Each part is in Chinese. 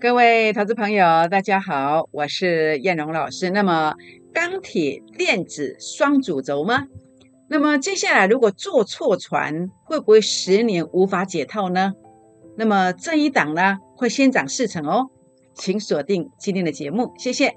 各位投资朋友，大家好，我是燕荣老师。那么钢铁电子双主轴吗？那么接下来如果坐错船，会不会十年无法解套呢？那么这一档呢，会先涨四成哦，请锁定今天的节目，谢谢。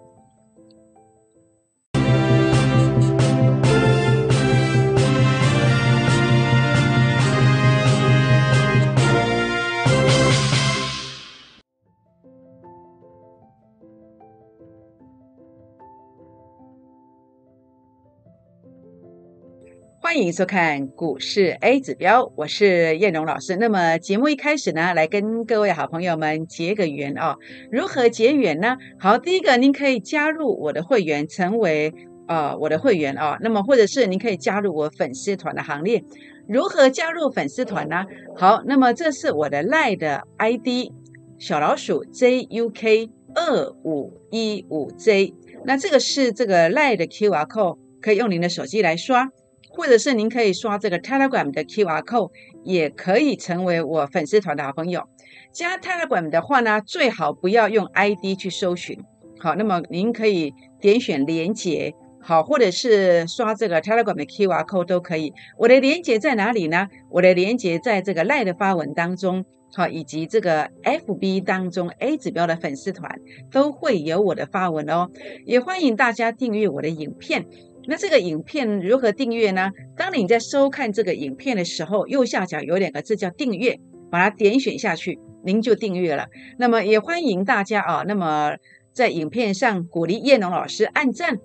欢迎收看股市 A 指标，我是燕荣老师。那么节目一开始呢，来跟各位好朋友们结个缘哦。如何结缘呢？好，第一个您可以加入我的会员，成为呃我的会员哦。那么或者是您可以加入我粉丝团的行列。如何加入粉丝团呢？好，那么这是我的赖的 ID 小老鼠 JUK 二五一五 J。那这个是这个赖的 QR code，可以用您的手机来刷。或者是您可以刷这个 Telegram 的 QR code，也可以成为我粉丝团的好朋友。加 Telegram 的话呢，最好不要用 ID 去搜寻。好，那么您可以点选连接，好，或者是刷这个 Telegram 的 QR code 都可以。我的连接在哪里呢？我的连接在这个赖的发文当中，好，以及这个 FB 当中 A 指标的粉丝团都会有我的发文哦。也欢迎大家订阅我的影片。那这个影片如何订阅呢？当你在收看这个影片的时候，右下角有两个字叫订阅，把它点选下去，您就订阅了。那么也欢迎大家啊，那么在影片上鼓励叶龙老师按赞，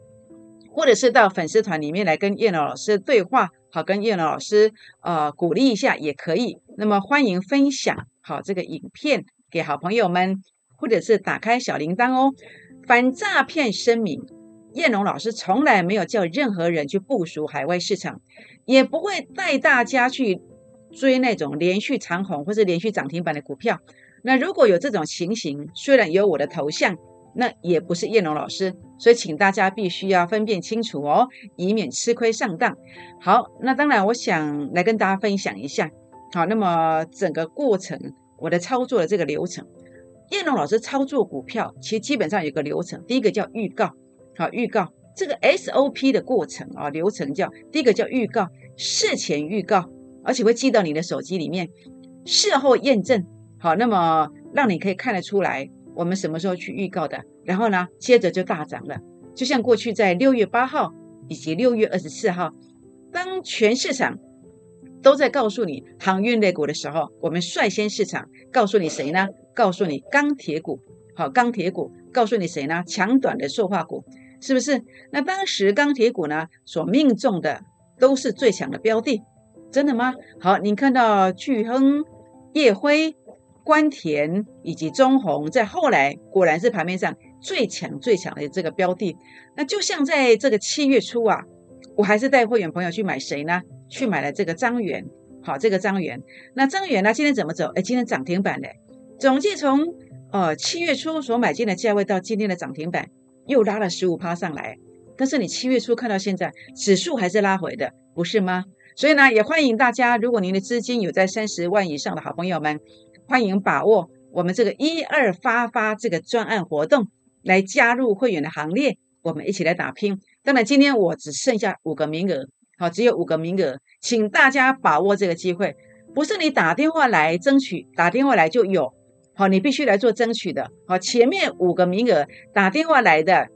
或者是到粉丝团里面来跟叶龙老师对话，好跟叶龙老师呃鼓励一下也可以。那么欢迎分享好这个影片给好朋友们，或者是打开小铃铛哦，反诈骗声明。燕龙老师从来没有叫任何人去部署海外市场，也不会带大家去追那种连续长红或是连续涨停板的股票。那如果有这种情形，虽然有我的头像，那也不是燕龙老师，所以请大家必须要分辨清楚哦，以免吃亏上当。好，那当然我想来跟大家分享一下。好，那么整个过程我的操作的这个流程，燕龙老师操作股票其实基本上有个流程，第一个叫预告。好，预告这个 SOP 的过程啊，流程叫第一个叫预告，事前预告，而且会寄到你的手机里面，事后验证。好，那么让你可以看得出来，我们什么时候去预告的，然后呢，接着就大涨了。就像过去在六月八号以及六月二十四号，当全市场都在告诉你航运类股的时候，我们率先市场告诉你谁呢？告诉你钢铁股。好，钢铁股告诉你谁呢？强短的塑化股。是不是？那当时钢铁股呢所命中的都是最强的标的，真的吗？好，你看到巨亨、叶辉、关田以及中红，在后来果然是盘面上最强最强的这个标的。那就像在这个七月初啊，我还是带会员朋友去买谁呢？去买了这个张元。好，这个张元。那张元呢，今天怎么走？哎，今天涨停板嘞。总计从呃七月初所买进的价位到今天的涨停板。又拉了十五趴上来，但是你七月初看到现在，指数还是拉回的，不是吗？所以呢，也欢迎大家，如果您的资金有在三十万以上的好朋友们，欢迎把握我们这个一二发发这个专案活动，来加入会员的行列，我们一起来打拼。当然，今天我只剩下五个名额，好，只有五个名额，请大家把握这个机会，不是你打电话来争取，打电话来就有。好，你必须来做争取的。好，前面五个名额打电话来的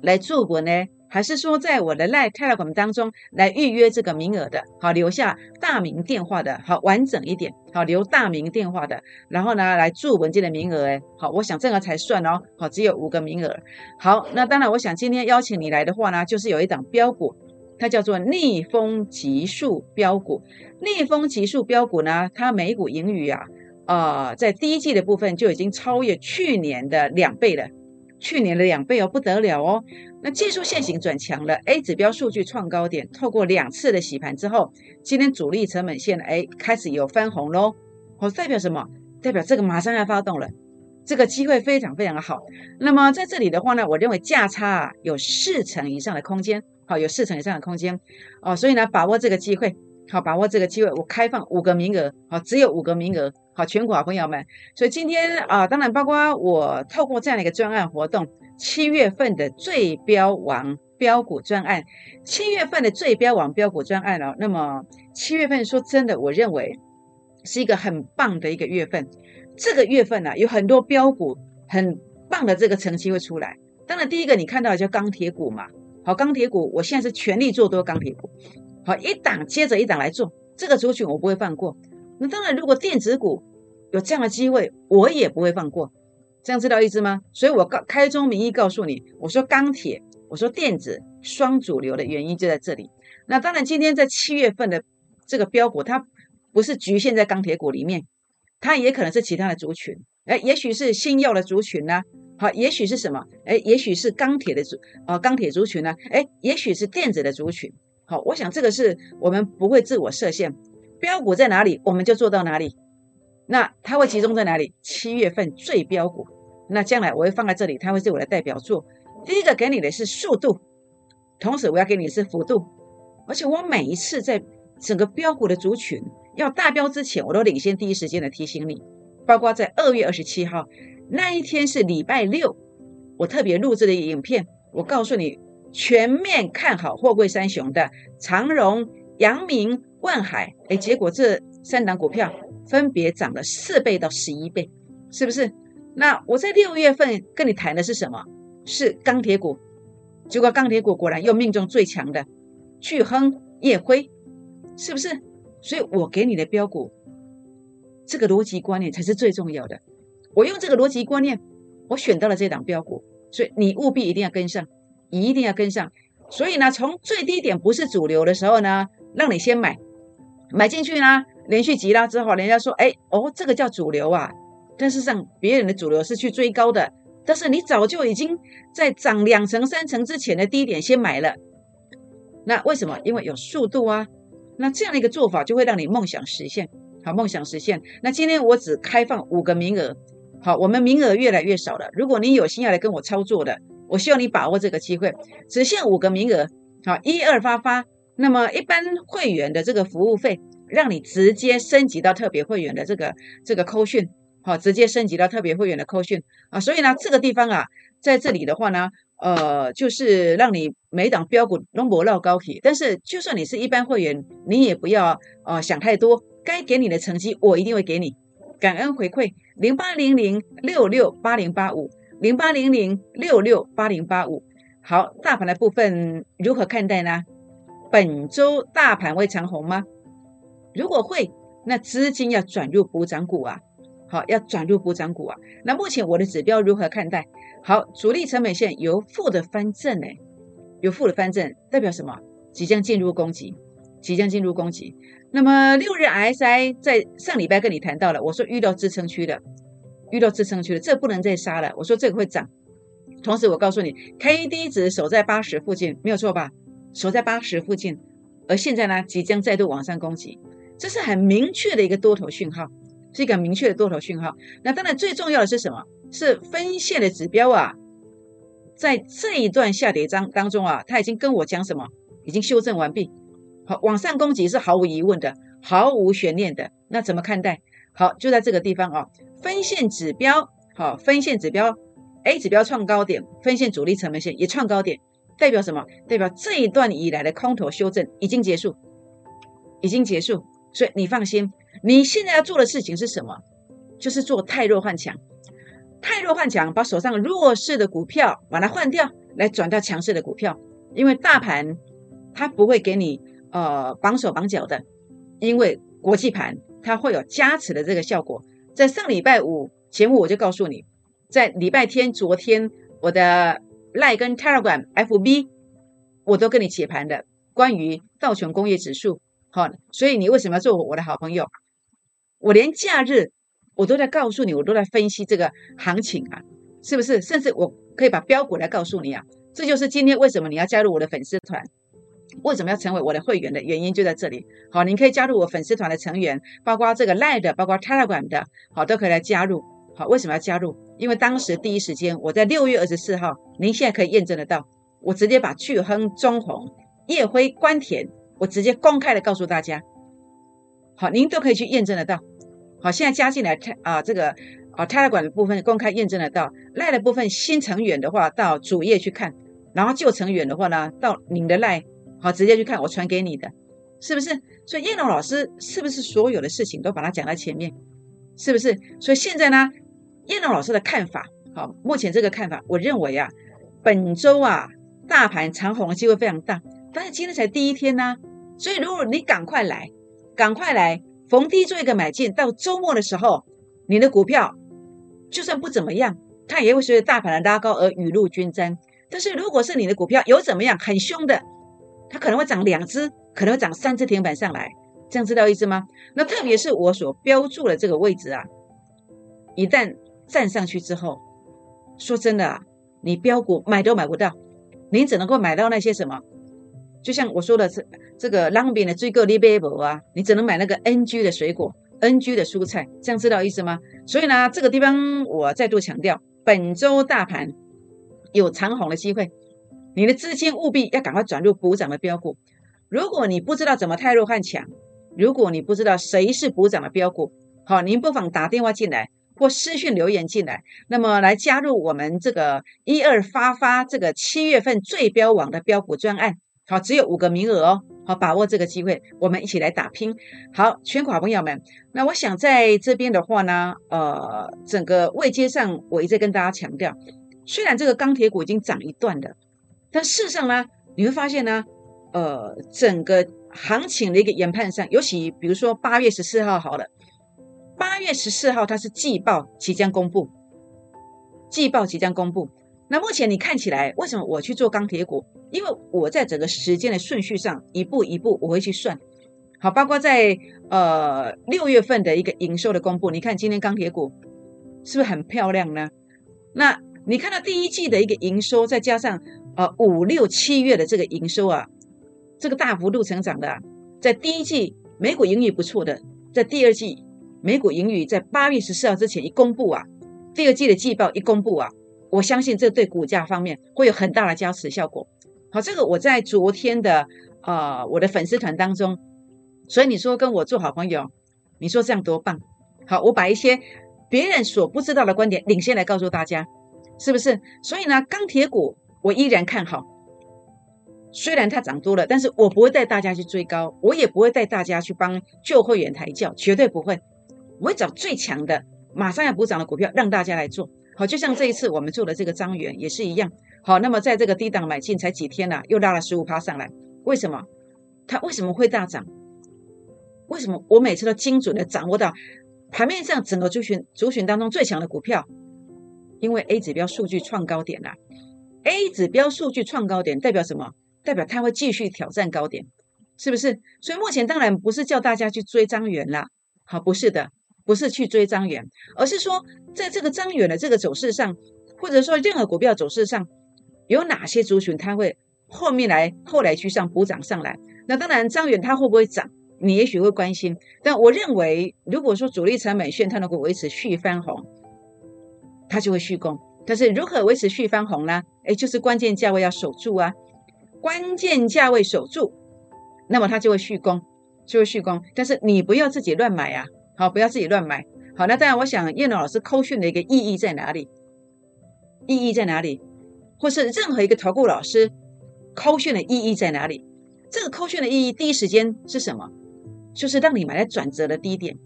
来做我呢，还是说在我的 Live Telegram 当中来预约这个名额的？好，留下大名电话的，好完整一点。好，留大名电话的，然后呢来做文件的名额。哎，好，我想这个才算哦。好，只有五个名额。好，那当然，我想今天邀请你来的话呢，就是有一档标股，它叫做逆风急速标股。逆风急速标股呢，它每股盈余啊。啊，在第一季的部分就已经超越去年的两倍了，去年的两倍哦，不得了哦。那技术线型转强了，A 指标数据创高点，透过两次的洗盘之后，今天主力成本线哎开始有翻红喽。哦，代表什么？代表这个马上要发动了，这个机会非常非常的好。那么在这里的话呢，我认为价差啊有四成以上的空间，好，有四成以上的空间哦，所以呢，把握这个机会。好，把握这个机会，我开放五个名额，好，只有五个名额，好，全国好朋友们。所以今天啊，当然包括我透过这样的一个专案活动，七月份的最标王标股专案，七月份的最标王标股专案哦。那么七月份说真的，我认为是一个很棒的一个月份。这个月份呢，有很多标股很棒的这个成绩会出来。当然，第一个你看到的叫钢铁股嘛，好，钢铁股，我现在是全力做多钢铁股。好，一档接着一档来做，这个族群我不会放过。那当然，如果电子股有这样的机会，我也不会放过。这样知道意思吗？所以我告开宗明义告诉你，我说钢铁，我说电子双主流的原因就在这里。那当然，今天在七月份的这个标股，它不是局限在钢铁股里面，它也可能是其他的族群。哎，也许是新药的族群呢。好，也许是什么？哎，也许是钢铁的族啊，钢铁族群呢？哎，也许是电子的族群。好，我想这个是我们不会自我设限，标股在哪里，我们就做到哪里。那它会集中在哪里？七月份最标股，那将来我会放在这里，它会是我的代表作。第一个给你的是速度，同时我要给你的是幅度，而且我每一次在整个标股的族群要大标之前，我都领先第一时间的提醒你。包括在二月二十七号那一天是礼拜六，我特别录制的影片，我告诉你。全面看好货柜三雄的长荣、阳明、万海，哎，结果这三档股票分别涨了四倍到十一倍，是不是？那我在六月份跟你谈的是什么？是钢铁股，结果钢铁股果然又命中最强的巨亨、夜辉，是不是？所以我给你的标股，这个逻辑观念才是最重要的。我用这个逻辑观念，我选到了这档标股，所以你务必一定要跟上。一定要跟上，所以呢，从最低点不是主流的时候呢，让你先买，买进去呢，连续急拉之后，人家说，哎，哦，这个叫主流啊。但是上别人的主流是去追高的，但是你早就已经在涨两成三成之前的低点先买了。那为什么？因为有速度啊。那这样的一个做法就会让你梦想实现，好，梦想实现。那今天我只开放五个名额，好，我们名额越来越少了。如果你有心要来跟我操作的，我希望你把握这个机会，只限五个名额，好，一二发发。那么一般会员的这个服务费，让你直接升级到特别会员的这个这个扣讯，好，直接升级到特别会员的扣讯啊。所以呢，这个地方啊，在这里的话呢，呃，就是让你每档标股都不落高起。但是就算你是一般会员，你也不要呃想太多，该给你的成绩我一定会给你，感恩回馈零八零零六六八零八五。零八零零六六八零八五，好，大盘的部分如何看待呢？本周大盘会长红吗？如果会，那资金要转入补涨股啊，好，要转入补涨股啊。那目前我的指标如何看待？好，主力成本线由负的翻正，呢，由负的翻正代表什么？即将进入攻击，即将进入攻击。那么六日 S I 在上礼拜跟你谈到了，我说遇到支撑区的。遇到支撑区了，这不能再杀了。我说这个会涨，同时我告诉你，K D 值守在八十附近，没有错吧？守在八十附近，而现在呢，即将再度往上攻击，这是很明确的一个多头讯号，是一个明确的多头讯号。那当然最重要的是什么？是分线的指标啊，在这一段下跌章当中啊，他已经跟我讲什么？已经修正完毕，好，往上攻击是毫无疑问的，毫无悬念的。那怎么看待？好，就在这个地方啊。分线指标好，分线指标 A 指标创高点，分线主力成本线也创高点，代表什么？代表这一段以来的空头修正已经结束，已经结束。所以你放心，你现在要做的事情是什么？就是做太弱换强，太弱换强，把手上弱势的股票把它换掉，来转到强势的股票。因为大盘它不会给你呃绑手绑脚的，因为国际盘它会有加持的这个效果。在上礼拜五节目，我就告诉你，在礼拜天昨天，我的赖跟 Telegram FB，我都跟你解盘的，关于道琼工业指数，好，所以你为什么要做我的好朋友？我连假日我都在告诉你，我都在分析这个行情啊，是不是？甚至我可以把标股来告诉你啊，这就是今天为什么你要加入我的粉丝团。为什么要成为我的会员的原因就在这里。好，您可以加入我粉丝团的成员，包括这个 Line 的，包括 Telegram 的，好，都可以来加入。好，为什么要加入？因为当时第一时间我在六月二十四号，您现在可以验证得到，我直接把巨亨、中红、叶辉、关田，我直接公开的告诉大家，好，您都可以去验证得到。好，现在加进来泰啊这个啊泰来馆的部分公开验证得到，赖的部分新成员的话到主页去看，然后旧成员的话呢到您的赖好直接去看，我传给你的，是不是？所以叶龙老师是不是所有的事情都把它讲在前面？是不是？所以现在呢，叶龙老师的看法，好，目前这个看法，我认为啊，本周啊大盘长红的机会非常大，但是今天才第一天呢，所以如果你赶快来。赶快来逢低做一个买进，到周末的时候，你的股票就算不怎么样，它也会随着大盘的拉高而雨露均沾。但是如果是你的股票有怎么样很凶的，它可能会涨两只，可能会涨三只停板上来，这样知道意思吗？那特别是我所标注的这个位置啊，一旦站上去之后，说真的啊，你标股买都买不到，你只能够买到那些什么？就像我说的这这个 long bin 的追购 level 啊，你只能买那个 NG 的水果，NG 的蔬菜，这样知道意思吗？所以呢，这个地方我再度强调，本周大盘有长红的机会，你的资金务必要赶快转入补涨的标股。如果你不知道怎么太弱换强，如果你不知道谁是补涨的标股，好，您不妨打电话进来或私讯留言进来，那么来加入我们这个一二发发这个七月份最标网的标股专案。好，只有五个名额哦，好，把握这个机会，我们一起来打拼。好，全国好朋友们，那我想在这边的话呢，呃，整个位阶上，我一直跟大家强调，虽然这个钢铁股已经涨一段了，但事实上呢，你会发现呢，呃，整个行情的一个研判上，尤其比如说八月十四号好了，八月十四号它是季报即将公布，季报即将公布。那目前你看起来，为什么我去做钢铁股？因为我在整个时间的顺序上，一步一步我会去算。好，包括在呃六月份的一个营收的公布，你看今天钢铁股是不是很漂亮呢？那你看到第一季的一个营收，再加上呃五六七月的这个营收啊，这个大幅度成长的，在第一季美股盈余不错的，在第二季美股盈余在八月十四号之前一公布啊，第二季的季报一公布啊。我相信这对股价方面会有很大的加持效果。好，这个我在昨天的呃我的粉丝团当中，所以你说跟我做好朋友，你说这样多棒。好，我把一些别人所不知道的观点领先来告诉大家，是不是？所以呢，钢铁股我依然看好，虽然它涨多了，但是我不会带大家去追高，我也不会带大家去帮旧会员抬轿，绝对不会。我会找最强的，马上要补涨的股票让大家来做。好，就像这一次我们做的这个张元也是一样。好，那么在这个低档买进才几天呢，又拉了十五趴上来。为什么？它为什么会大涨？为什么我每次都精准的掌握到盘面上整个族群族群当中最强的股票？因为 A 指标数据创高点啦。A 指标数据创高点代表什么？代表它会继续挑战高点，是不是？所以目前当然不是叫大家去追张元啦。好，不是的。不是去追张元，而是说在这个张元的这个走势上，或者说任何股票走势上，有哪些族群它会后面来后来去上补涨上来？那当然张元它会不会涨，你也许会关心。但我认为，如果说主力成本线它能够维持续翻红，它就会续攻。但是如何维持续翻红呢？哎，就是关键价位要守住啊，关键价位守住，那么它就会续攻，就会续攻。但是你不要自己乱买啊。好，不要自己乱买。好，那当然，我想叶龙老师扣训的一个意义在哪里？意义在哪里？或是任何一个投顾老师扣训的意义在哪里？这个扣训的意义，第一时间是什么？就是让你买在转折的低点。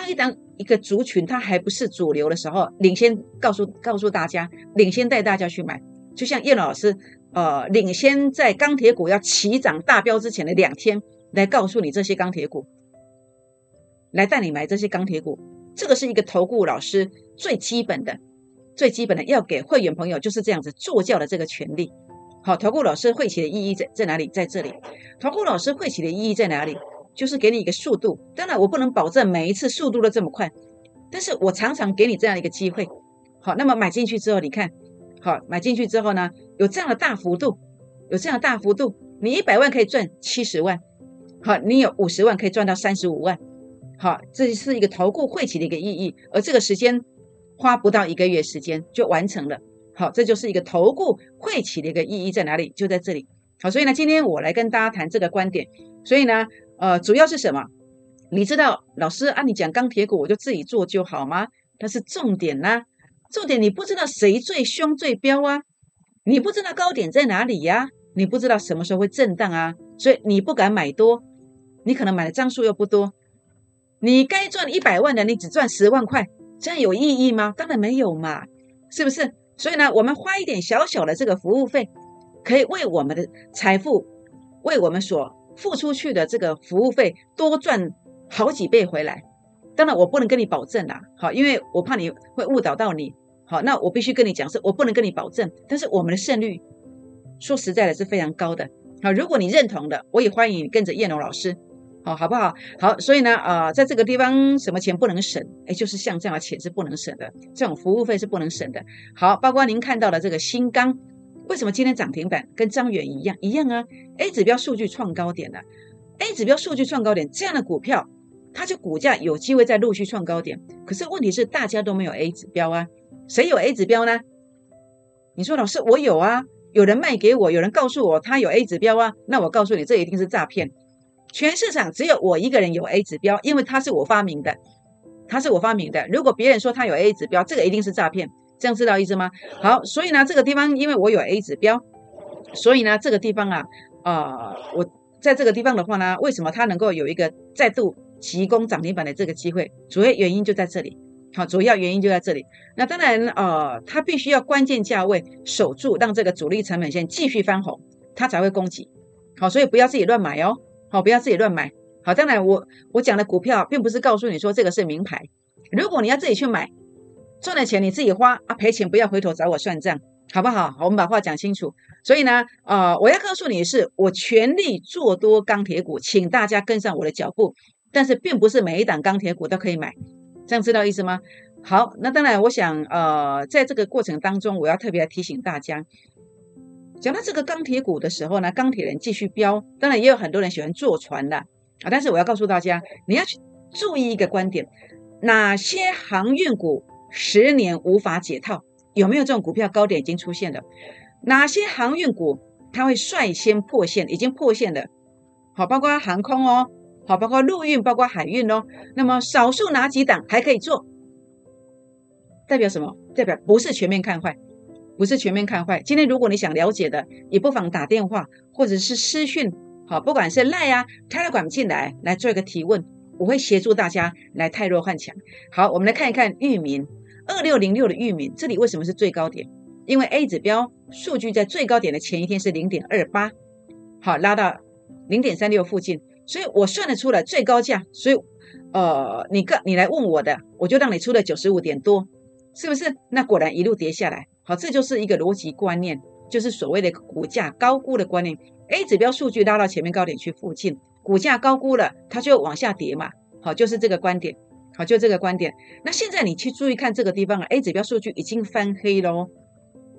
当一当一个族群它还不是主流的时候，领先告诉告诉大家，领先带大家去买。就像叶老师，呃，领先在钢铁股要起涨大标之前的两天，来告诉你这些钢铁股。来带你买这些钢铁股，这个是一个投顾老师最基本的、最基本的要给会员朋友就是这样子做教的这个权利。好，投顾老师会起的意义在在哪里？在这里，投顾老师会起的意义在哪里？就是给你一个速度。当然，我不能保证每一次速度都这么快，但是我常常给你这样一个机会。好，那么买进去之后，你看，好，买进去之后呢，有这样的大幅度，有这样的大幅度，你一百万可以赚七十万，好，你有五十万可以赚到三十五万。好，这是一个投顾汇起的一个意义，而这个时间花不到一个月时间就完成了。好，这就是一个投顾汇起的一个意义在哪里？就在这里。好，所以呢，今天我来跟大家谈这个观点。所以呢，呃，主要是什么？你知道老师啊，你讲钢铁股我就自己做就好吗？但是重点呢，重点你不知道谁最凶最彪啊，你不知道高点在哪里呀，你不知道什么时候会震荡啊，所以你不敢买多，你可能买的张数又不多，你该赚一百万的，你只赚十万块，这样有意义吗？当然没有嘛，是不是？所以呢，我们花一点小小的这个服务费，可以为我们的财富，为我们所付出去的这个服务费多赚好几倍回来。当然，我不能跟你保证啦，好，因为我怕你会误导到你。好，那我必须跟你讲，是我不能跟你保证，但是我们的胜率，说实在的是非常高的。好，如果你认同的，我也欢迎你跟着叶龙老师。好，好不好？好，所以呢，啊，在这个地方，什么钱不能省？哎，就是像这样的钱是不能省的，这种服务费是不能省的。好，包括您看到的这个新钢，为什么今天涨停板跟张远一样一样啊？A 指标数据创高点了，A 指标数据创高点，这样的股票，它就股价有机会再陆续创高点。可是问题是，大家都没有 A 指标啊，谁有 A 指标呢？你说老师，我有啊，有人卖给我，有人告诉我他有 A 指标啊，那我告诉你，这一定是诈骗。全市场只有我一个人有 A 指标，因为它是我发明的，它是我发明的。如果别人说他有 A 指标，这个一定是诈骗，这样知道意思吗？好，所以呢，这个地方因为我有 A 指标，所以呢，这个地方啊，啊，我在这个地方的话呢，为什么它能够有一个再度提供涨停板的这个机会？主要原因就在这里。好，主要原因就在这里。那当然，呃，它必须要关键价位守住，让这个主力成本线继续翻红，它才会攻击。好，所以不要自己乱买哦。好，不要自己乱买。好，当然我我讲的股票，并不是告诉你说这个是名牌。如果你要自己去买，赚了钱你自己花啊，赔钱不要回头找我算账，好不好？我们把话讲清楚。所以呢，呃，我要告诉你的是，我全力做多钢铁股，请大家跟上我的脚步。但是并不是每一档钢铁股都可以买，这样知道意思吗？好，那当然，我想呃，在这个过程当中，我要特别提醒大家。讲到这个钢铁股的时候呢，钢铁人继续飙，当然也有很多人喜欢坐船的啊。但是我要告诉大家，你要去注意一个观点：哪些航运股十年无法解套？有没有这种股票高点已经出现了？哪些航运股它会率先破线？已经破线的，好，包括航空哦，好，包括陆运，包括海运哦。那么少数哪几档还可以做？代表什么？代表不是全面看坏。不是全面看坏。今天如果你想了解的，也不妨打电话或者是私讯，好，不管是赖啊、Telegram 进来来做一个提问，我会协助大家来泰弱换强。好，我们来看一看域名二六零六的域名，这里为什么是最高点？因为 A 指标数据在最高点的前一天是零点二八，好，拉到零点三六附近，所以我算得出来最高价。所以，呃，你个你来问我的，我就让你出了九十五点多，是不是？那果然一路跌下来。好，这就是一个逻辑观念，就是所谓的股价高估的观念。A 指标数据拉到前面高点去附近，股价高估了，它就往下跌嘛。好，就是这个观点。好，就这个观点。那现在你去注意看这个地方啊，A 指标数据已经翻黑喽，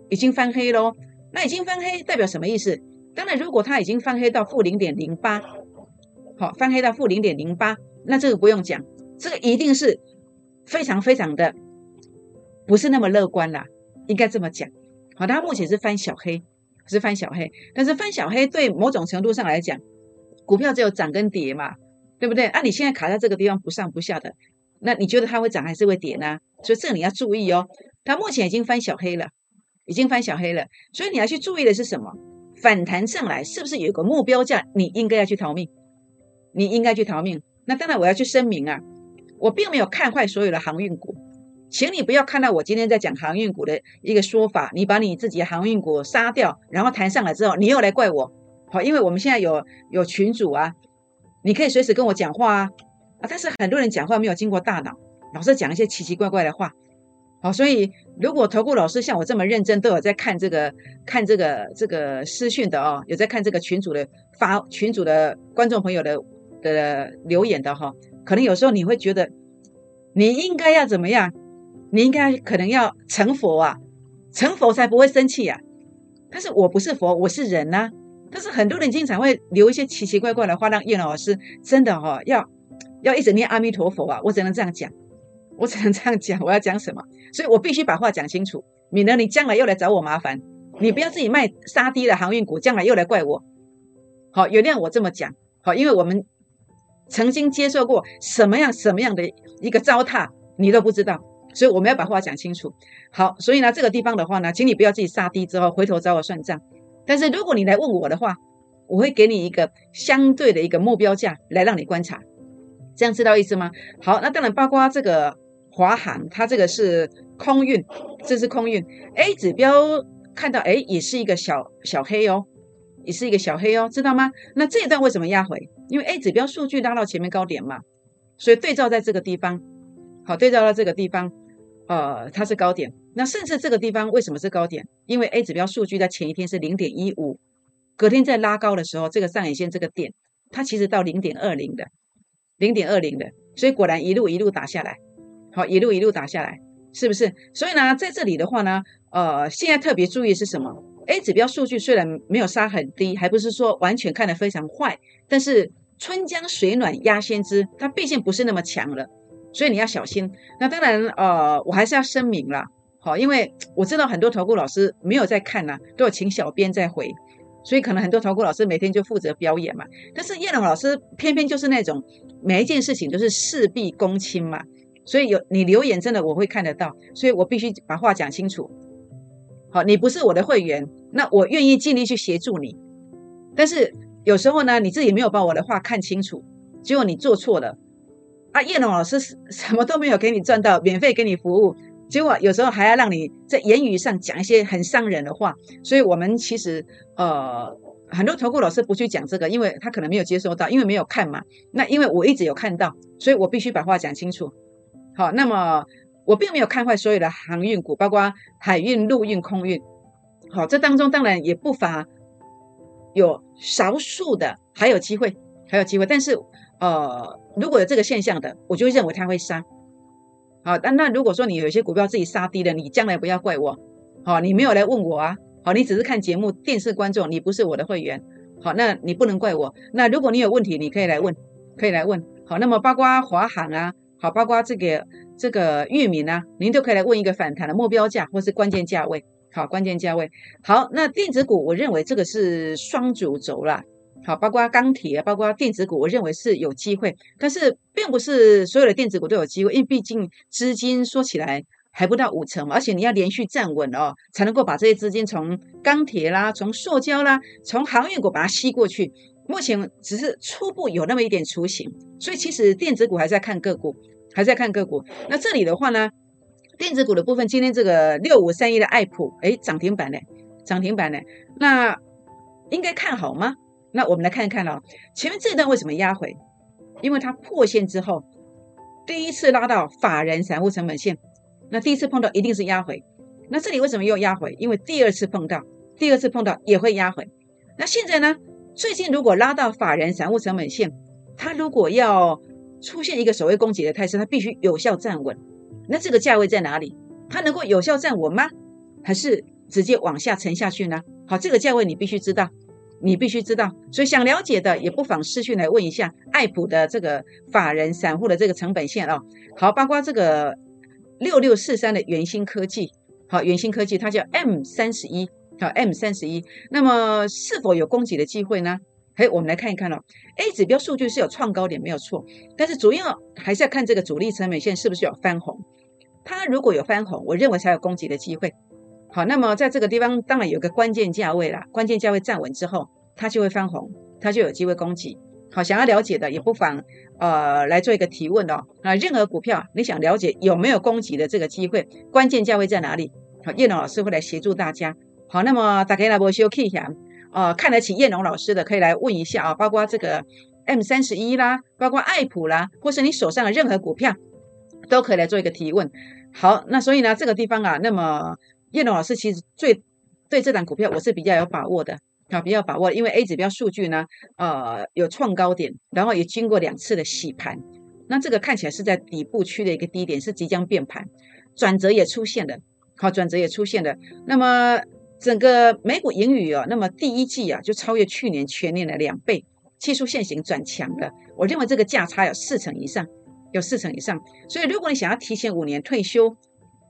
已经翻黑喽。那已经翻黑代表什么意思？当然，如果它已经翻黑到负零点零八，好，翻黑到负零点零八，那这个不用讲，这个一定是非常非常的不是那么乐观啦。应该这么讲，好，它目前是翻小黑，是翻小黑，但是翻小黑对某种程度上来讲，股票只有涨跟跌嘛，对不对？啊，你现在卡在这个地方不上不下的，那你觉得它会涨还是会跌呢？所以这个你要注意哦，它目前已经翻小黑了，已经翻小黑了，所以你要去注意的是什么？反弹上来是不是有个目标价？你应该要去逃命，你应该去逃命。那当然我要去声明啊，我并没有看坏所有的航运股。请你不要看到我今天在讲航运股的一个说法，你把你自己的航运股杀掉，然后弹上来之后，你又来怪我，好，因为我们现在有有群主啊，你可以随时跟我讲话啊，啊，但是很多人讲话没有经过大脑，老是讲一些奇奇怪怪的话，好，所以如果投顾老师像我这么认真，都有在看这个看这个这个私讯的哦，有在看这个群主的发群主的观众朋友的的留言的哈，可能有时候你会觉得你应该要怎么样？你应该可能要成佛啊，成佛才不会生气呀。但是我不是佛，我是人呐。但是很多人经常会留一些奇奇怪怪的话，让叶老师真的哈要要一直念阿弥陀佛啊。我只能这样讲，我只能这样讲。我要讲什么？所以我必须把话讲清楚，免得你将来又来找我麻烦。你不要自己卖杀低的航运股，将来又来怪我。好，原谅我这么讲。好，因为我们曾经接受过什么样什么样的一个糟蹋，你都不知道。所以我们要把话讲清楚。好，所以呢，这个地方的话呢，请你不要自己杀低之后回头找我算账。但是如果你来问我的话，我会给你一个相对的一个目标价来让你观察，这样知道意思吗？好，那当然包括这个华航，它这个是空运，这是空运 A 指标看到哎，也是一个小小黑哦，也是一个小黑哦，知道吗？那这一段为什么压回？因为 A 指标数据拉到前面高点嘛，所以对照在这个地方，好，对照到这个地方，呃，它是高点。那甚至这个地方为什么是高点？因为 A 指标数据在前一天是零点一五。隔天在拉高的时候，这个上影线这个点，它其实到零点二零的，零点二零的，所以果然一路一路打下来，好，一路一路打下来，是不是？所以呢，在这里的话呢，呃，现在特别注意是什么？A 指标数据虽然没有杀很低，还不是说完全看得非常坏，但是春江水暖鸭先知，它毕竟不是那么强了，所以你要小心。那当然，呃，我还是要声明了，好，因为我知道很多投顾老师没有在看呐，都有请小编在回。所以可能很多投顾老师每天就负责表演嘛，但是叶龙老师偏偏就是那种每一件事情都是事必躬亲嘛，所以有你留言真的我会看得到，所以我必须把话讲清楚。好，你不是我的会员，那我愿意尽力去协助你，但是有时候呢，你自己没有把我的话看清楚，结果你做错了啊！叶龙老师什么都没有给你赚到，免费给你服务。结果有时候还要让你在言语上讲一些很伤人的话，所以我们其实呃很多投顾老师不去讲这个，因为他可能没有接收到，因为没有看嘛。那因为我一直有看到，所以我必须把话讲清楚。好，那么我并没有看坏所有的航运股，包括海运、陆运、空运。好，这当中当然也不乏有少数的还有机会，还有机会。但是呃，如果有这个现象的，我就认为它会杀。好，但那如果说你有些股票自己杀低了，你将来不要怪我。好，你没有来问我啊。好，你只是看节目，电视观众，你不是我的会员。好，那你不能怪我。那如果你有问题，你可以来问，可以来问。好，那么包括华航啊，好，包括这个这个域名啊，您都可以来问一个反弹的目标价或是关键价位。好，关键价位。好，那电子股，我认为这个是双主轴啦。好，包括钢铁，包括电子股，我认为是有机会，但是并不是所有的电子股都有机会，因为毕竟资金说起来还不到五成嘛，而且你要连续站稳哦，才能够把这些资金从钢铁啦、从塑胶啦、从航运股把它吸过去。目前只是初步有那么一点雏形，所以其实电子股还在看个股，还在看个股。那这里的话呢，电子股的部分，今天这个六五三一的爱普，哎，涨停板呢，涨停板呢，那应该看好吗？那我们来看一看哦，前面这段为什么压回？因为它破线之后，第一次拉到法人散户成本线，那第一次碰到一定是压回。那这里为什么又压回？因为第二次碰到，第二次碰到也会压回。那现在呢？最近如果拉到法人散户成本线，它如果要出现一个所谓攻击的态势，它必须有效站稳。那这个价位在哪里？它能够有效站稳吗？还是直接往下沉下去呢？好，这个价位你必须知道。你必须知道，所以想了解的也不妨私讯来问一下爱普的这个法人散户的这个成本线哦。好，包括这个六六四三的元芯科技，好，元芯科技它叫 M 三十一，好 M 三十一，那么是否有攻击的机会呢？嘿，我们来看一看哦。A 指标数据是有创高点没有错，但是主要还是要看这个主力成本线是不是有翻红。它如果有翻红，我认为才有攻击的机会。好，那么在这个地方当然有个关键价位啦，关键价位站稳之后，它就会翻红，它就有机会攻击。好，想要了解的也不妨呃来做一个提问哦。啊，任何股票你想了解有没有攻击的这个机会，关键价位在哪里？好，叶龙老师会来协助大家。好，那么大家来波修 K 一下，呃，看得起叶龙老师的可以来问一下啊，包括这个 M 三十一啦，包括爱普啦，或是你手上的任何股票都可以来做一个提问。好，那所以呢，这个地方啊，那么。叶龙老师其实最对这档股票我是比较有把握的啊，比较把握，因为 A 指标数据呢，呃，有创高点，然后也经过两次的洗盘，那这个看起来是在底部区的一个低点，是即将变盘，转折也出现了，好，转折也出现了。那么整个美股盈余啊，那么第一季啊就超越去年全年的两倍，技术线型转强了，我认为这个价差有四成以上，有四成以上，所以如果你想要提前五年退休。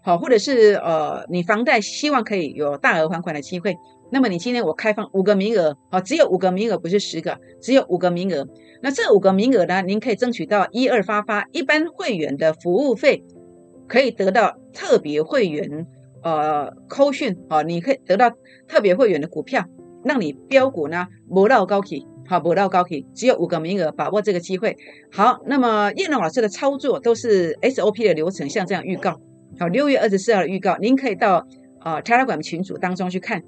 好，或者是呃，你房贷希望可以有大额还款的机会，那么你今天我开放五个名额，好，只有五个名额，不是十个，只有五个名额。那这五个名额呢，您可以争取到一二发发一般会员的服务费，可以得到特别会员呃扣讯啊，你可以得到特别会员的股票，让你标股呢不到高起，好不到高起，只有五个名额，把握这个机会。好，那么叶龙老师的操作都是 SOP 的流程，像这样预告，好，六月二十四号的预告，您可以到啊 Telegram 群组当中去看。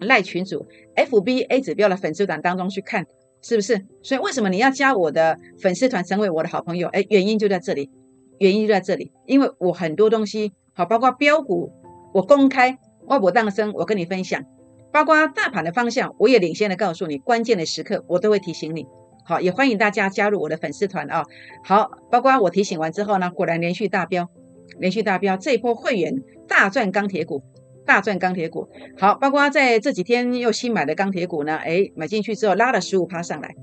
赖群主 FBA 指标的粉丝团当中去看，是不是？所以为什么你要加我的粉丝团，成为我的好朋友？哎，原因就在这里，原因就在这里，因为我很多东西，好，包括标股，我公开，外博当生，我跟你分享，包括大盘的方向，我也领先的告诉你，关键的时刻我都会提醒你。好，也欢迎大家加入我的粉丝团啊。好，包括我提醒完之后呢，果然连续大标，连续大标，这一波会员大赚钢铁股。大赚钢铁股，好，包括在这几天又新买的钢铁股呢，哎，买进去之后拉了十五趴上来，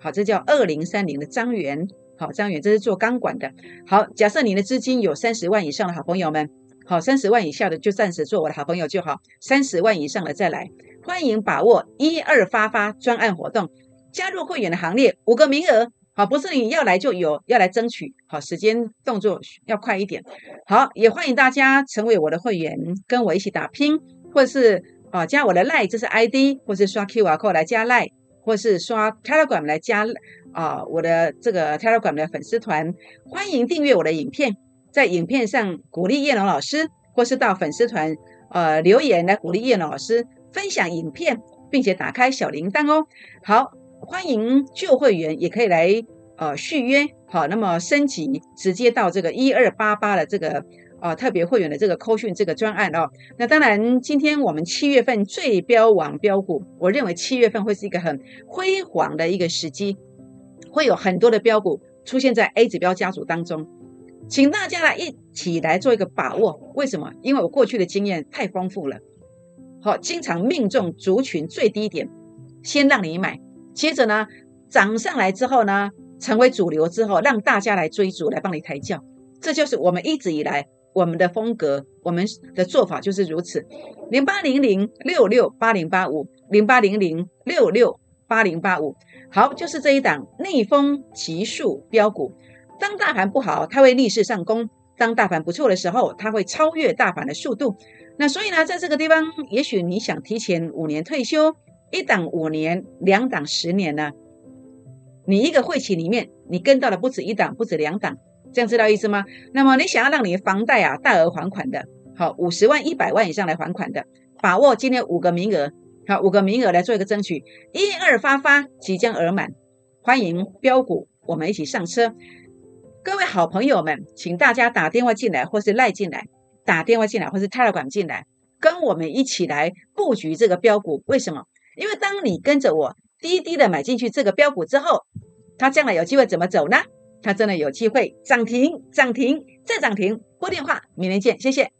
好，这叫二零三零的张元，好，张元这是做钢管的，好，假设你的资金有三十万以上的好朋友们，好，三十万以下的就暂时做我的好朋友就好，三十万以上的再来，欢迎把握一二发发专案活动，加入会员的行列，五个名额。好，不是你要来就有，要来争取。好，时间动作要快一点。好，也欢迎大家成为我的会员，跟我一起打拼，或是啊加我的 Line，这是 ID，或是刷 QR code 来加 Line，或是刷 Telegram 来加啊我的这个 Telegram 的粉丝团。欢迎订阅我的影片，在影片上鼓励叶龙老师，或是到粉丝团呃留言来鼓励叶龙老师分享影片，并且打开小铃铛哦。好。欢迎旧会员也可以来呃续约，好，那么升级直接到这个一二八八的这个啊特别会员的这个扣讯这个专案哦。那当然，今天我们七月份最标王标股，我认为七月份会是一个很辉煌的一个时机，会有很多的标股出现在 A 指标家族当中，请大家来一起来做一个把握。为什么？因为我过去的经验太丰富了，好，经常命中族群最低点，先让你买。接着呢，涨上来之后呢，成为主流之后，让大家来追逐，来帮你抬轿，这就是我们一直以来我们的风格，我们的做法就是如此。零八零零六六八零八五，零八零零六六八零八五，好，就是这一档逆风急速标股。当大盘不好，它会逆势上攻；当大盘不错的时候，它会超越大盘的速度。那所以呢，在这个地方，也许你想提前五年退休。一档五年，两档十年呢？你一个会期里面，你跟到的不止一档，不止两档，这样知道意思吗？那么你想要让你房贷啊大额还款的，好五十万、一百万以上来还款的，把握今天五个名额，好五个名额来做一个争取，一二发发即将额满，欢迎标股，我们一起上车。各位好朋友们，请大家打电话进来，或是赖进来，打电话进来，或是泰勒管进来，跟我们一起来布局这个标股。为什么？因为当你跟着我低低的买进去这个标股之后，它将来有机会怎么走呢？它真的有机会涨停、涨停再涨停。拨电话，明天见，谢谢。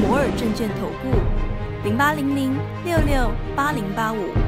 摩尔证券投顾零八零零六六八零八五。